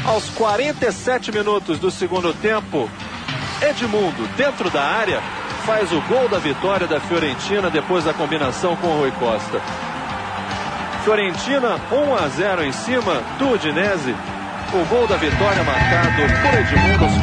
Aos 47 minutos do segundo tempo, Edmundo, dentro da área, faz o gol da vitória da Fiorentina depois da combinação com o Rui Costa. Fiorentina 1 a 0 em cima do Udinese. O gol da vitória marcado por Edmundo aos 40.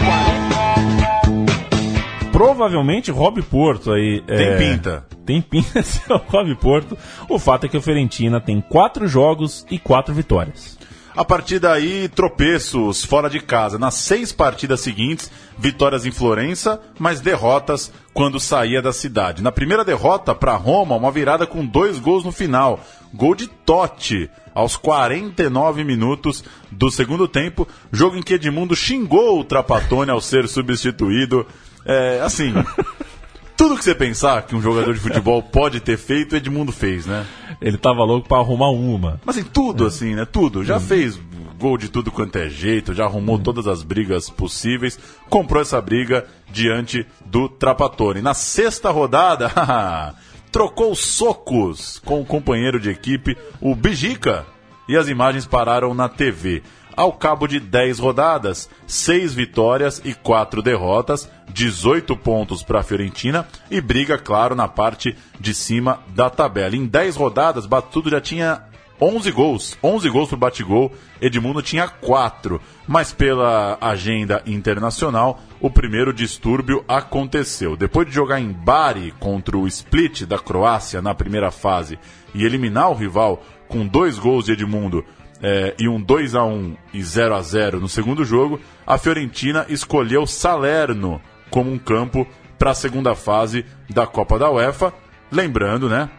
Provavelmente Rob Porto aí. Tem é, pinta. Tem pinta ser o Rob Porto. O fato é que a Fiorentina tem quatro jogos e quatro vitórias. A partir daí, tropeços fora de casa. Nas seis partidas seguintes, vitórias em Florença, mas derrotas quando saía da cidade. Na primeira derrota para Roma, uma virada com dois gols no final. Gol de Totti aos 49 minutos do segundo tempo. Jogo em que Edmundo xingou o Trapatone ao ser substituído. É, assim, tudo que você pensar que um jogador de futebol pode ter feito, Edmundo fez, né? Ele tava louco pra arrumar uma. Mas em tudo, assim, né? Tudo. Já fez gol de tudo quanto é jeito, já arrumou todas as brigas possíveis, comprou essa briga diante do Trapatone. Na sexta rodada, trocou socos com o companheiro de equipe, o Bijica, e as imagens pararam na TV. Ao cabo de 10 rodadas, 6 vitórias e 4 derrotas, 18 pontos para a Fiorentina e briga, claro, na parte de cima da tabela. Em 10 rodadas, Batudo já tinha 11 gols, 11 gols pro Batigol, Edmundo tinha 4, mas pela agenda internacional, o primeiro distúrbio aconteceu. Depois de jogar em Bari contra o Split da Croácia na primeira fase e eliminar o rival com dois gols de Edmundo é, e um 2 a 1 e 0 a 0 no segundo jogo, a Fiorentina escolheu Salerno como um campo para a segunda fase da Copa da UEFA. Lembrando, né?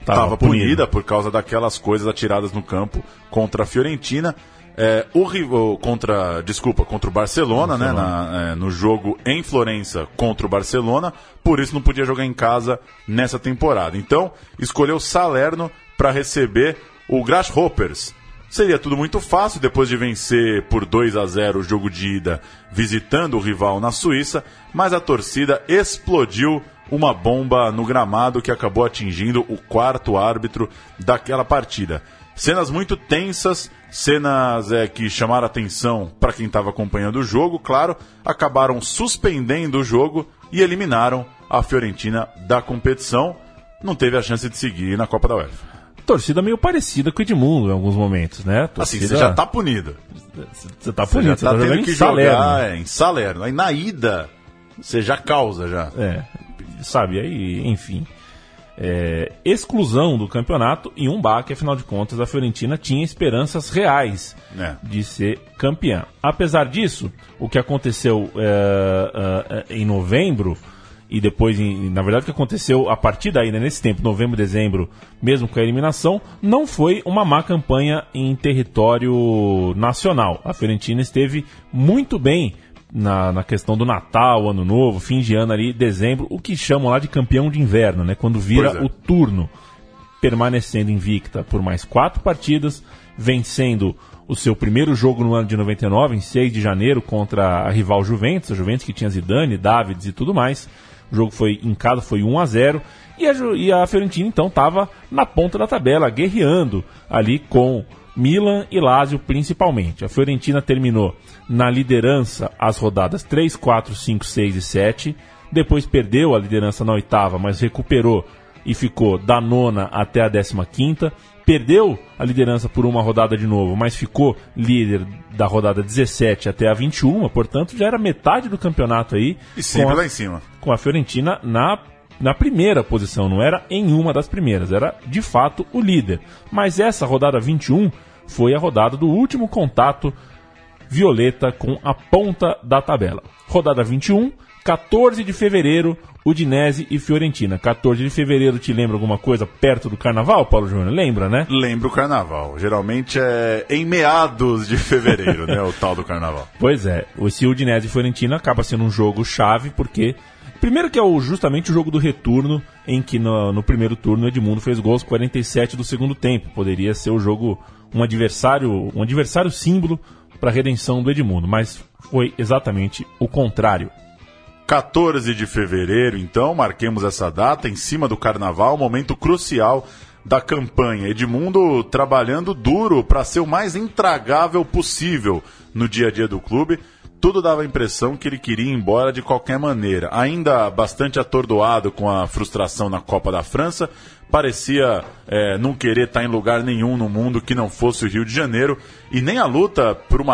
Estava punida por causa daquelas coisas atiradas no campo contra a Fiorentina. É, o rival contra, desculpa, contra o Barcelona, né, na, é, no jogo em Florença contra o Barcelona, por isso não podia jogar em casa nessa temporada. Então, escolheu Salerno para receber o Grasshoppers. Seria tudo muito fácil depois de vencer por 2 a 0 o jogo de ida visitando o rival na Suíça, mas a torcida explodiu uma bomba no gramado que acabou atingindo o quarto árbitro daquela partida. Cenas muito tensas, cenas é, que chamaram atenção para quem estava acompanhando o jogo, claro, acabaram suspendendo o jogo e eliminaram a Fiorentina da competição. Não teve a chance de seguir na Copa da UEFA. Torcida meio parecida com o Edmundo em alguns momentos, né? Torcida... Assim, você já tá punido. Você tá punido, você, já tá, tá tendo que Salerno. jogar é, em Salerno. Aí na ida, você já causa já. É, sabe, aí, enfim. É, exclusão do campeonato e um baque, afinal de contas, a Fiorentina tinha esperanças reais é. de ser campeã. Apesar disso, o que aconteceu é, é, em novembro e depois, na verdade, o que aconteceu a partir daí, né, nesse tempo, novembro, dezembro, mesmo com a eliminação, não foi uma má campanha em território nacional. A Fiorentina esteve muito bem na, na questão do Natal, Ano Novo, fim de ano ali, dezembro, o que chamam lá de campeão de inverno, né? Quando vira é. o turno, permanecendo invicta por mais quatro partidas, vencendo o seu primeiro jogo no ano de 99, em 6 de janeiro, contra a rival Juventus, a Juventus que tinha Zidane, Davids e tudo mais. O jogo foi em casa, foi 1 a 0 e a, e a Fiorentina então estava na ponta da tabela, guerreando ali com Milan e Lazio principalmente. A Fiorentina terminou na liderança as rodadas 3, 4, 5, 6 e 7. Depois perdeu a liderança na oitava, mas recuperou e ficou da nona até a décima quinta. Perdeu a liderança por uma rodada de novo, mas ficou líder da rodada 17 até a 21, portanto já era metade do campeonato aí. E sempre a, lá em cima. Com a Fiorentina na na primeira posição, não era em uma das primeiras, era de fato o líder. Mas essa rodada 21 foi a rodada do último contato violeta com a ponta da tabela. Rodada 21, 14 de fevereiro, Udinese e Fiorentina. 14 de fevereiro te lembra alguma coisa perto do carnaval, Paulo Júnior? Lembra, né? Lembro o carnaval. Geralmente é em meados de fevereiro, né? O tal do carnaval. Pois é. Esse Udinese e Fiorentina acaba sendo um jogo chave porque Primeiro que é o, justamente o jogo do retorno, em que no, no primeiro turno Edmundo fez gols 47 do segundo tempo. Poderia ser o jogo um adversário, um adversário símbolo para a redenção do Edmundo, mas foi exatamente o contrário. 14 de fevereiro, então, marquemos essa data em cima do carnaval, momento crucial da campanha. Edmundo trabalhando duro para ser o mais intragável possível no dia a dia do clube tudo dava a impressão que ele queria ir embora de qualquer maneira. Ainda bastante atordoado com a frustração na Copa da França, parecia é, não querer estar em lugar nenhum no mundo que não fosse o Rio de Janeiro e nem a luta por,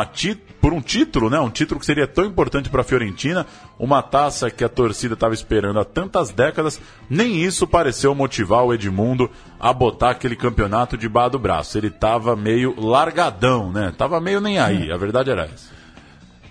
por um título, né? Um título que seria tão importante para a Fiorentina, uma taça que a torcida estava esperando há tantas décadas, nem isso pareceu motivar o Edmundo a botar aquele campeonato debaixo do braço. Ele estava meio largadão, né? Tava meio nem aí. A verdade era essa.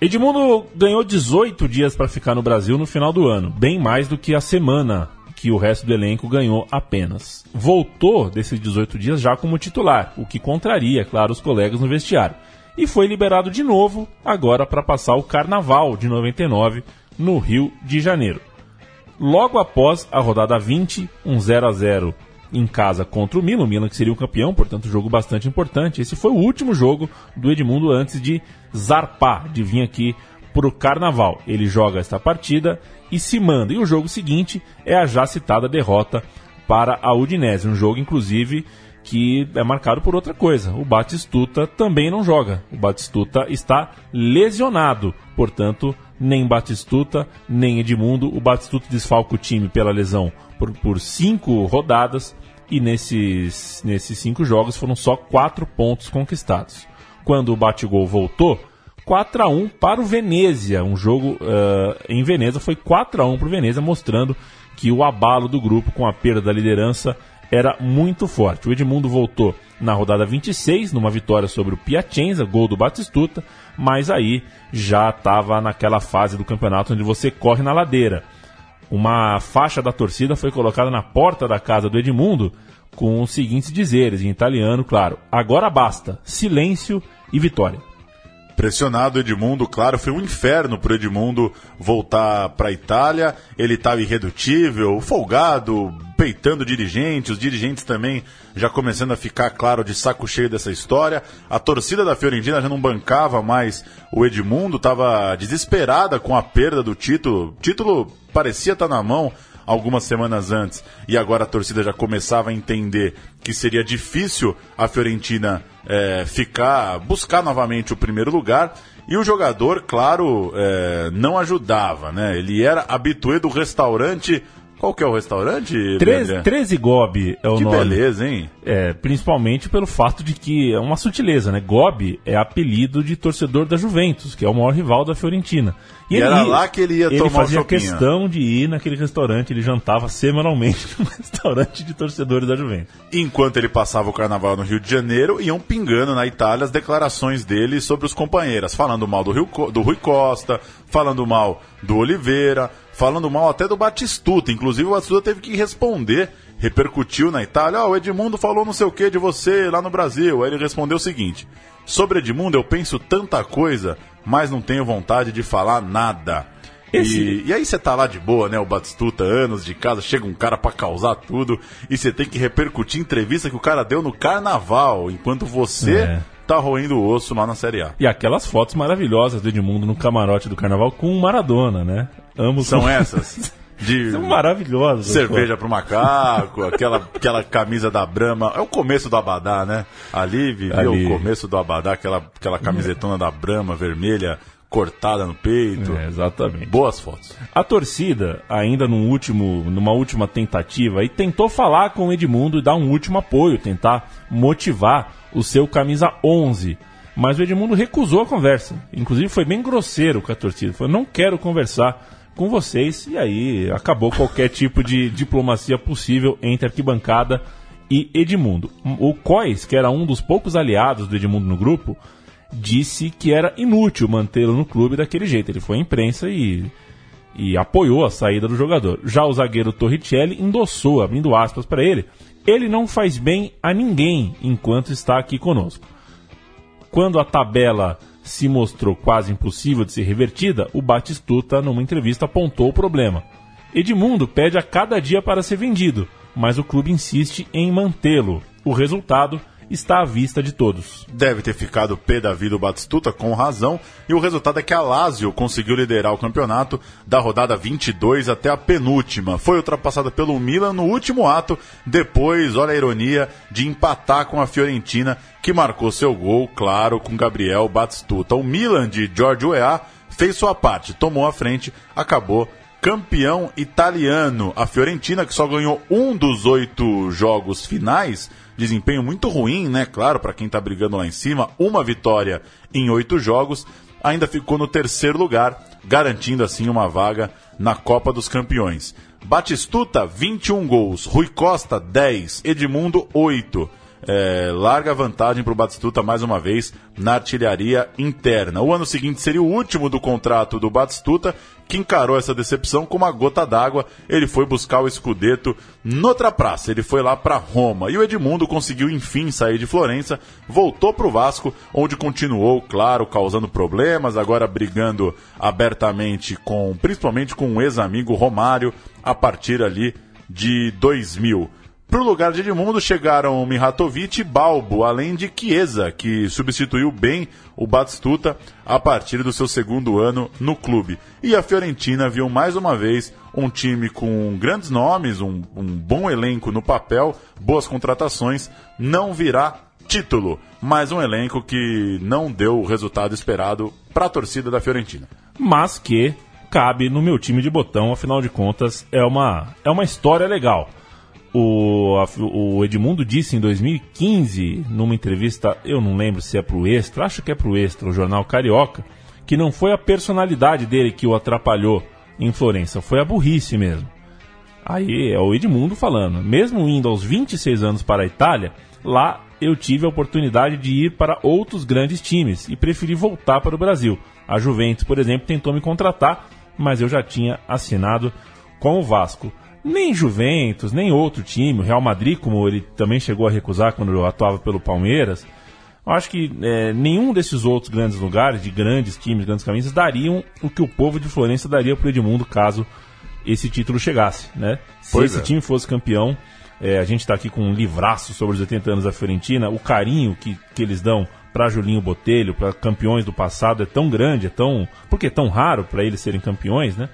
Edmundo ganhou 18 dias para ficar no Brasil no final do ano, bem mais do que a semana que o resto do elenco ganhou apenas. Voltou desses 18 dias já como titular, o que contraria, claro, os colegas no vestiário. E foi liberado de novo agora para passar o Carnaval de 99 no Rio de Janeiro. Logo após a rodada 20, um 0 a 0 em casa contra o Milan, o Milan que seria o campeão, portanto, jogo bastante importante. Esse foi o último jogo do Edmundo antes de zarpar, de vir aqui para o Carnaval. Ele joga esta partida e se manda. E o jogo seguinte é a já citada derrota para a Udinese, um jogo inclusive que é marcado por outra coisa. O Batistuta também não joga. O Batistuta está lesionado, portanto, nem Batistuta, nem Edmundo. O Batistuta desfalca o time pela lesão por, por cinco rodadas e nesses, nesses cinco jogos foram só quatro pontos conquistados. Quando o Batigol voltou, 4 a 1 para o Venezia. Um jogo uh, em Veneza foi 4 a 1 para o Venezia, mostrando que o abalo do grupo com a perda da liderança era muito forte. O Edmundo voltou na rodada 26, numa vitória sobre o Piacenza, gol do Batistuta, mas aí já estava naquela fase do campeonato onde você corre na ladeira. Uma faixa da torcida foi colocada na porta da casa do Edmundo com os seguintes dizeres, em italiano, claro: agora basta, silêncio e vitória. Pressionado Edmundo, claro, foi um inferno pro Edmundo voltar para a Itália. Ele estava irredutível, folgado, peitando dirigentes, os dirigentes também já começando a ficar, claro, de saco cheio dessa história. A torcida da Fiorentina já não bancava mais o Edmundo, estava desesperada com a perda do título. O título parecia estar tá na mão algumas semanas antes e agora a torcida já começava a entender que seria difícil a Fiorentina é, ficar, buscar novamente o primeiro lugar. E o jogador, claro, é, não ajudava, né? Ele era habituê do restaurante qual que é o restaurante? 13, 13 Gobi é o que nome. Que beleza, hein? É, principalmente pelo fato de que é uma sutileza, né? Gobi é apelido de torcedor da Juventus, que é o maior rival da Fiorentina. E, e era lá que ele ia ele tomar fazia questão de ir naquele restaurante, ele jantava semanalmente no restaurante de torcedores da Juventus. Enquanto ele passava o carnaval no Rio de Janeiro, iam pingando na Itália as declarações dele sobre os companheiros, falando mal do, Rio, do Rui Costa, falando mal do Oliveira, falando mal até do Batistuta. Inclusive o Batistuta teve que responder, repercutiu na Itália, ó, oh, o Edmundo falou não sei o que de você lá no Brasil. Aí ele respondeu o seguinte: Sobre Edmundo eu penso tanta coisa, mas não tenho vontade de falar nada. E, e, aí você tá lá de boa, né? O Batistuta, anos de casa, chega um cara para causar tudo e você tem que repercutir entrevista que o cara deu no carnaval, enquanto você é. Tá roendo o osso lá na Série A. E aquelas fotos maravilhosas do Edmundo no camarote do carnaval com o Maradona, né? Ambos São essas? De São maravilhosas. Cerveja pro macaco, aquela, aquela camisa da Brahma. É o começo do Abadá, né? Ali vivia Ali. o começo do Abadá, aquela, aquela camisetona é. da Brahma vermelha cortada no peito. É, exatamente. Boas fotos. A torcida, ainda num último, numa última tentativa, e tentou falar com o Edmundo e dar um último apoio, tentar motivar o seu camisa 11. Mas o Edmundo recusou a conversa. Inclusive foi bem grosseiro com a torcida. Falou: não quero conversar com vocês. E aí acabou qualquer tipo de diplomacia possível entre arquibancada e Edmundo. O Cois, que era um dos poucos aliados do Edmundo no grupo, disse que era inútil mantê-lo no clube daquele jeito. Ele foi à imprensa e, e apoiou a saída do jogador. Já o zagueiro Torricelli endossou, abrindo aspas para ele: ele não faz bem a ninguém enquanto está aqui conosco. Quando a tabela se mostrou quase impossível de ser revertida, o Batistuta, numa entrevista, apontou o problema. Edmundo pede a cada dia para ser vendido, mas o clube insiste em mantê-lo. O resultado está à vista de todos. Deve ter ficado pé da vida o Batistuta, com razão, e o resultado é que a Lazio conseguiu liderar o campeonato da rodada 22 até a penúltima. Foi ultrapassada pelo Milan no último ato, depois, olha a ironia, de empatar com a Fiorentina, que marcou seu gol, claro, com Gabriel Batistuta. O Milan de Giorgio Weah fez sua parte, tomou a frente, acabou campeão italiano. A Fiorentina, que só ganhou um dos oito jogos finais, desempenho muito ruim, né? Claro, para quem está brigando lá em cima, uma vitória em oito jogos, ainda ficou no terceiro lugar, garantindo assim uma vaga na Copa dos Campeões. Batistuta, 21 gols, Rui Costa, 10, Edmundo, 8 é, larga vantagem para o Batistuta mais uma vez na artilharia interna. O ano seguinte seria o último do contrato do Batistuta, que encarou essa decepção com uma gota d'água. Ele foi buscar o escudeto noutra praça, ele foi lá para Roma. E o Edmundo conseguiu enfim sair de Florença, voltou para o Vasco, onde continuou, claro, causando problemas, agora brigando abertamente com, principalmente com um ex-amigo Romário, a partir ali de 2000. Para o lugar de Edmundo chegaram Mihatovic e Balbo, além de Chiesa, que substituiu bem o Batistuta a partir do seu segundo ano no clube. E a Fiorentina viu mais uma vez um time com grandes nomes, um, um bom elenco no papel, boas contratações, não virá título, mas um elenco que não deu o resultado esperado para a torcida da Fiorentina. Mas que cabe no meu time de botão, afinal de contas, é uma, é uma história legal. O, a, o Edmundo disse em 2015, numa entrevista, eu não lembro se é pro Extra, acho que é pro Extra, o jornal Carioca, que não foi a personalidade dele que o atrapalhou em Florença, foi a burrice mesmo. Aí é o Edmundo falando, mesmo indo aos 26 anos para a Itália, lá eu tive a oportunidade de ir para outros grandes times e preferi voltar para o Brasil. A Juventus, por exemplo, tentou me contratar, mas eu já tinha assinado com o Vasco. Nem Juventus, nem outro time, o Real Madrid, como ele também chegou a recusar quando atuava pelo Palmeiras. Eu acho que é, nenhum desses outros grandes lugares, de grandes times, grandes camisas, dariam o que o povo de Florença daria para o Edmundo caso esse título chegasse. Né? Se Pois esse é. time fosse campeão, é, a gente está aqui com um livraço sobre os 80 anos da Fiorentina, o carinho que, que eles dão para Julinho Botelho, para campeões do passado é tão grande, é tão. Porque é tão raro para eles serem campeões, né?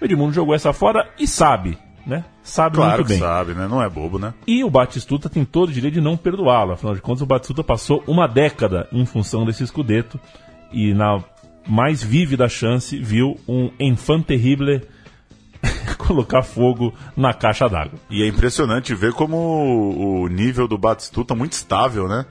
O Edmundo jogou essa fora e sabe, né? Sabe Claro muito bem. sabe, né? Não é bobo, né? E o Batistuta tem todo o direito de não perdoá-lo. Afinal de contas, o Batistuta passou uma década em função desse escudeto e na mais vívida chance viu um enfant terrible colocar fogo na caixa d'água. E é impressionante ver como o nível do Batistuta é muito estável, né?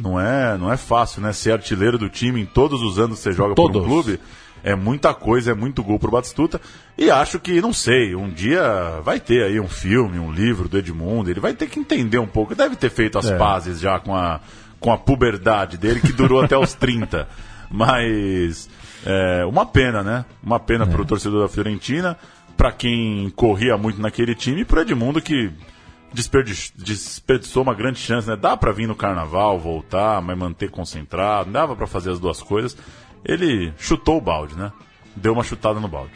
Não é, não é fácil, né? Ser artilheiro do time em todos os anos que você joga por Todos. um clube. É muita coisa, é muito gol pro Batistuta. E acho que, não sei, um dia vai ter aí um filme, um livro do Edmundo. Ele vai ter que entender um pouco. Deve ter feito as É. pazes já com a, com a puberdade dele, que durou até os 30. Mas é uma pena, né? Uma pena pro torcedor da Fiorentina, para quem corria muito naquele time, e pro Edmundo que desperdi- desperdiçou uma grande chance, né? Dá pra vir no carnaval, voltar, mas manter concentrado, dava pra fazer as duas coisas. Ele chutou o balde, né? Deu uma chutada no balde.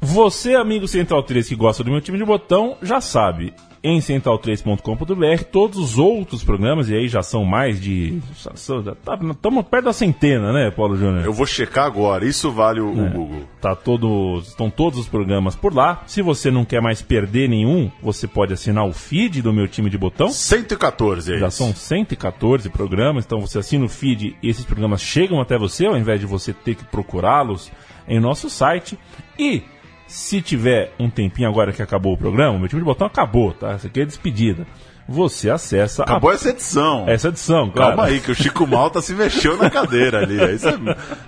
Você, amigo Central 3 que gosta do meu time de botão, já sabe. Em central3.com.br, todos os outros programas, e aí já são mais de. Estamos perto da centena, né, Paulo Júnior? Eu vou checar agora, isso vale o, o Google. Tá todo, estão todos os programas por lá. Se você não quer mais perder nenhum, você pode assinar o feed do meu time de botão. 114 aí. Já são 114 programas, então você assina o feed e esses programas chegam até você, ao invés de você ter que procurá-los em nosso site. E se tiver um tempinho agora que acabou o programa, o meu time de botão acabou, tá? Essa aqui é despedida. Você acessa Acabou essa edição. a... essa edição, claro. Calma aí, que o Chico Malta se mexeu na cadeira ali. Aí você,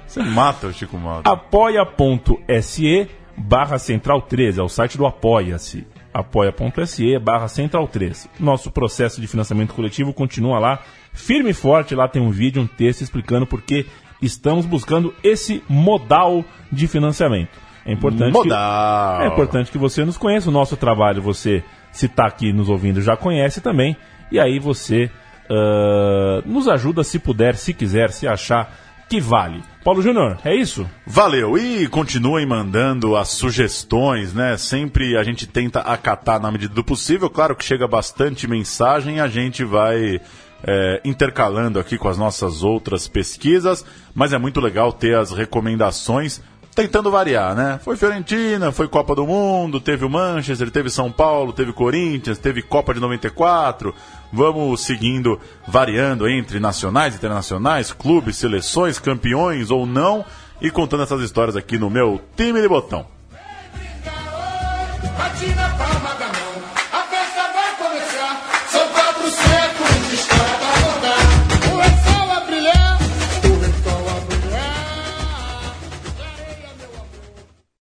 você mata o Chico Malta. apoia.se barra central 13, é o site do Apoia-se. apoia.se barra central 13. Nosso processo de financiamento coletivo continua lá, firme e forte. Lá tem um vídeo, um texto explicando por que estamos buscando esse modal de financiamento. É importante Modal. Que, é importante que você nos conheça. O nosso trabalho, você, se está aqui nos ouvindo, já conhece também. E aí você ah, nos ajuda se puder, se quiser, se achar que vale. Paulo Júnior, é isso? Valeu. E continuem mandando as sugestões, né? Sempre a gente tenta acatar na medida do possível. Claro que chega bastante mensagem, a gente vai é, intercalando aqui com as nossas outras pesquisas, mas é muito legal ter as recomendações. Tentando variar, né? Foi Fiorentina, foi Copa do Mundo, teve o Manchester, teve São Paulo, teve Corinthians, teve Copa de 94. Vamos seguindo, variando entre nacionais, internacionais, clubes, seleções, campeões ou não, e contando essas histórias aqui no meu time de botão.